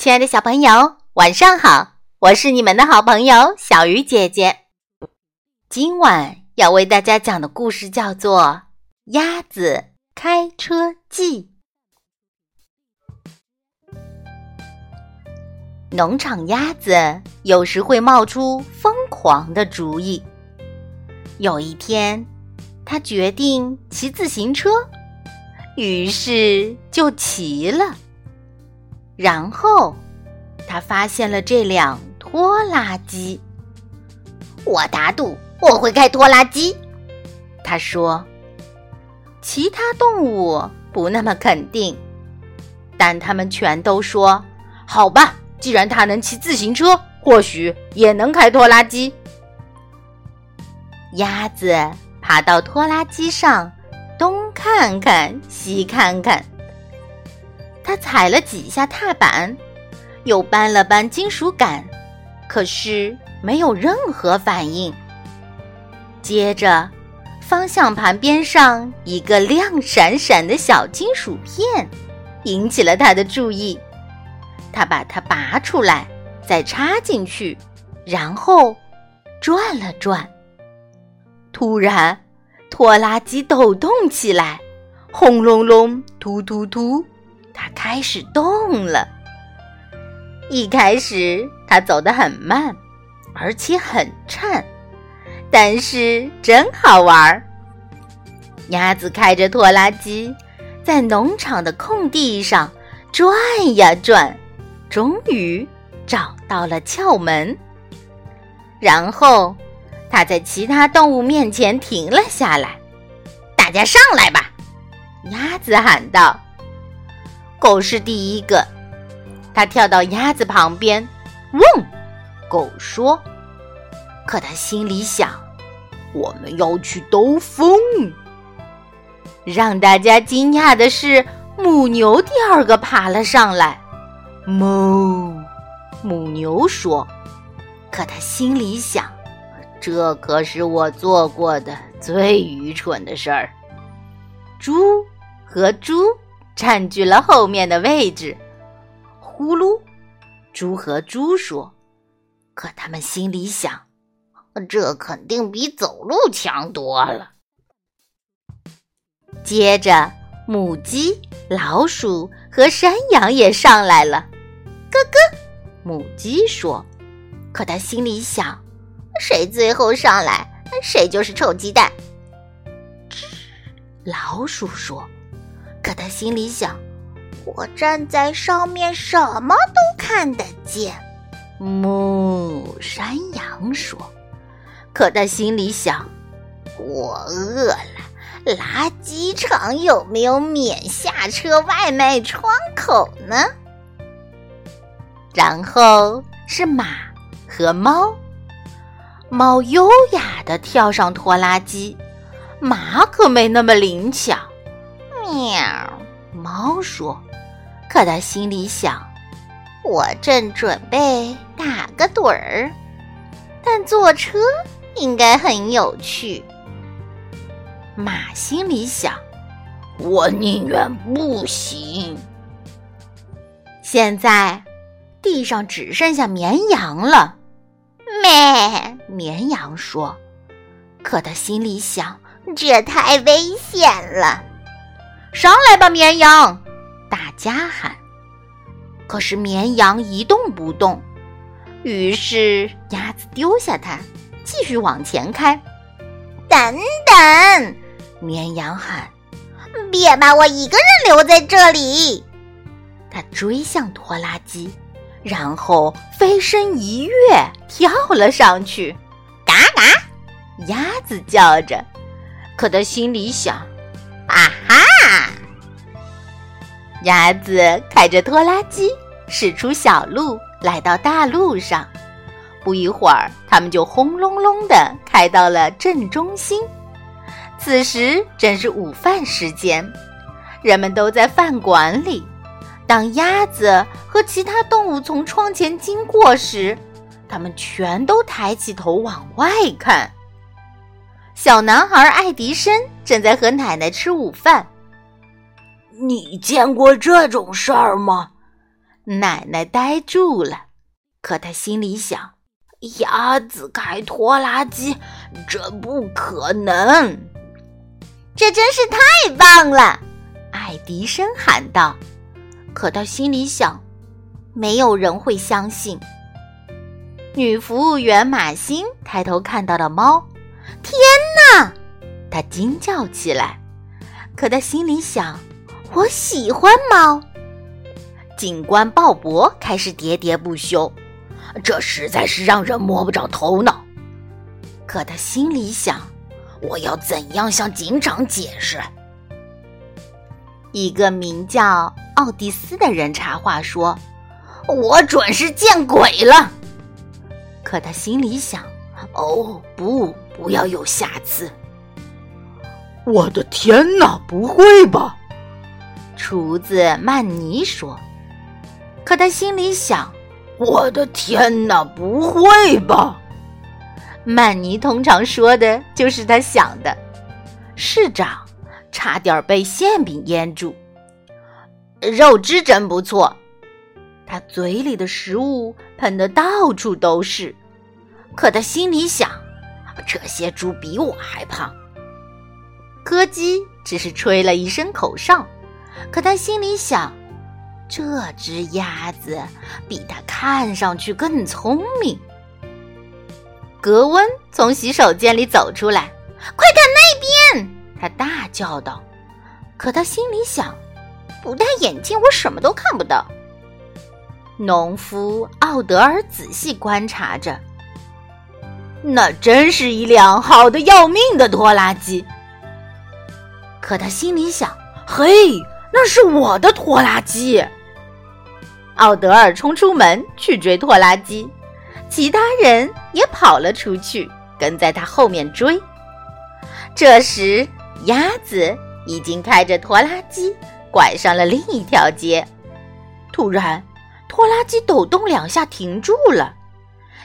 亲爱的小朋友，晚上好！我是你们的好朋友小鱼姐姐。今晚要为大家讲的故事叫做《鸭子开车记》。农场鸭子有时会冒出疯狂的主意。有一天，他决定骑自行车，于是就骑了。然后，他发现了这辆拖拉机。我打赌我会开拖拉机，他说。其他动物不那么肯定，但他们全都说：“好吧，既然他能骑自行车，或许也能开拖拉机。”鸭子爬到拖拉机上，东看看，西看看。他踩了几下踏板，又搬了搬金属杆，可是没有任何反应。接着，方向盘边上一个亮闪闪的小金属片引起了他的注意。他把它拔出来，再插进去，然后转了转。突然，拖拉机抖动起来，轰隆隆，突突突。它开始动了。一开始，它走得很慢，而且很颤，但是真好玩儿。鸭子开着拖拉机，在农场的空地上转呀转，终于找到了窍门。然后，它在其他动物面前停了下来。大家上来吧！鸭子喊道。狗是第一个，它跳到鸭子旁边，嗡，狗说。可它心里想，我们要去兜风。让大家惊讶的是，母牛第二个爬了上来，哞，母牛说。可他心里想，这可是我做过的最愚蠢的事儿。猪和猪。占据了后面的位置，呼噜，猪和猪说：“可他们心里想，这肯定比走路强多了。”接着，母鸡、老鼠和山羊也上来了。咯咯，母鸡说：“可它心里想，谁最后上来，谁就是臭鸡蛋。”吱老鼠说。可他心里想：“我站在上面，什么都看得见。”木，山羊说。可他心里想：“我饿了，垃圾场有没有免下车外卖窗口呢？”然后是马和猫，猫优雅的跳上拖拉机，马可没那么灵巧。喵，猫说：“可他心里想，我正准备打个盹儿，但坐车应该很有趣。”马心里想：“我宁愿不行。”现在地上只剩下绵羊了。咩，绵羊说：“可他心里想，这太危险了。”上来吧，绵羊！大家喊。可是绵羊一动不动。于是鸭子丢下它，继续往前开。等等！绵羊喊：“别把我一个人留在这里！”它追向拖拉机，然后飞身一跃，跳了上去。嘎嘎！鸭子叫着。可它心里想：“鸭子开着拖拉机驶出小路，来到大路上。不一会儿，他们就轰隆隆的开到了镇中心。此时正是午饭时间，人们都在饭馆里。当鸭子和其他动物从窗前经过时，他们全都抬起头往外看。小男孩爱迪生正在和奶奶吃午饭。你见过这种事儿吗？奶奶呆住了，可她心里想：鸭子开拖拉机，这不可能。这真是太棒了！爱迪生喊道。可他心里想，没有人会相信。女服务员马欣抬头看到了猫，天哪！她惊叫起来。可她心里想，我喜欢猫。警官鲍勃开始喋喋不休，这实在是让人摸不着头脑。可他心里想，我要怎样向警长解释？一个名叫……奥蒂斯的人插话说：“我准是见鬼了。”可他心里想：“哦，不，不要有下次。”我的天哪，不会吧？厨子曼尼说。可他心里想：“我的天哪，不会吧？”曼尼通常说的就是他想的。市长差点被馅饼淹住。肉汁真不错，他嘴里的食物喷得到处都是，可他心里想：这些猪比我还胖。柯基只是吹了一声口哨，可他心里想：这只鸭子比他看上去更聪明。格温从洗手间里走出来，快看那边！他大叫道，可他心里想。不戴眼镜，我什么都看不到。农夫奥德尔仔细观察着，那真是一辆好的要命的拖拉机。可他心里想：“嘿，那是我的拖拉机！”奥德尔冲出门去追拖拉机，其他人也跑了出去，跟在他后面追。这时，鸭子已经开着拖拉机。拐上了另一条街，突然，拖拉机抖动两下停住了。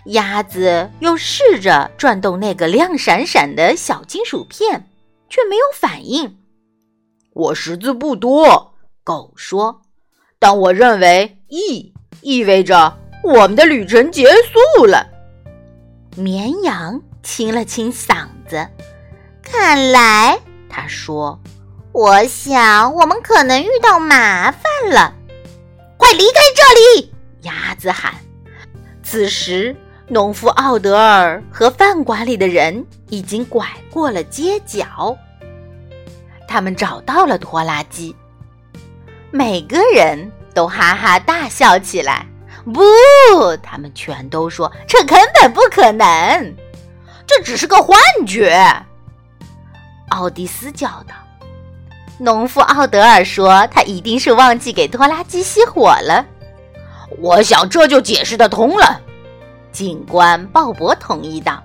鸭子又试着转动那个亮闪闪的小金属片，却没有反应。我识字不多，狗说，但我认为 “e” 意味着我们的旅程结束了。绵羊清了清嗓子，看来，他说。我想，我们可能遇到麻烦了。快离开这里！鸭子喊。此时，农夫奥德尔和饭馆里的人已经拐过了街角。他们找到了拖拉机，每个人都哈哈大笑起来。不，他们全都说这根本不可能，这只是个幻觉。奥迪斯叫道。农夫奥德尔说：“他一定是忘记给拖拉机熄火了。”我想这就解释得通了。警官鲍勃同意道。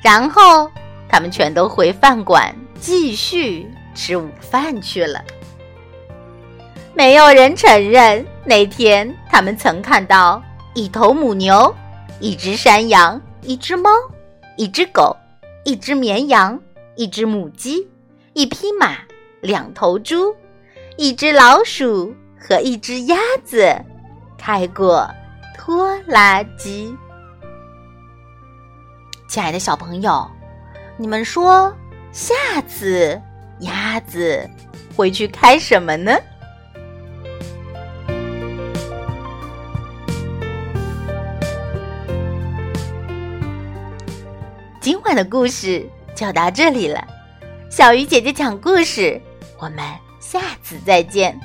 然后他们全都回饭馆继续吃午饭去了。没有人承认那天他们曾看到一头母牛、一只山羊、一只猫、一只狗、一只绵羊、一只母鸡、一匹马。两头猪，一只老鼠和一只鸭子开过拖拉机。亲爱的小朋友，你们说下次鸭子会去开什么呢？今晚的故事就到这里了，小鱼姐姐讲故事。我们下次再见。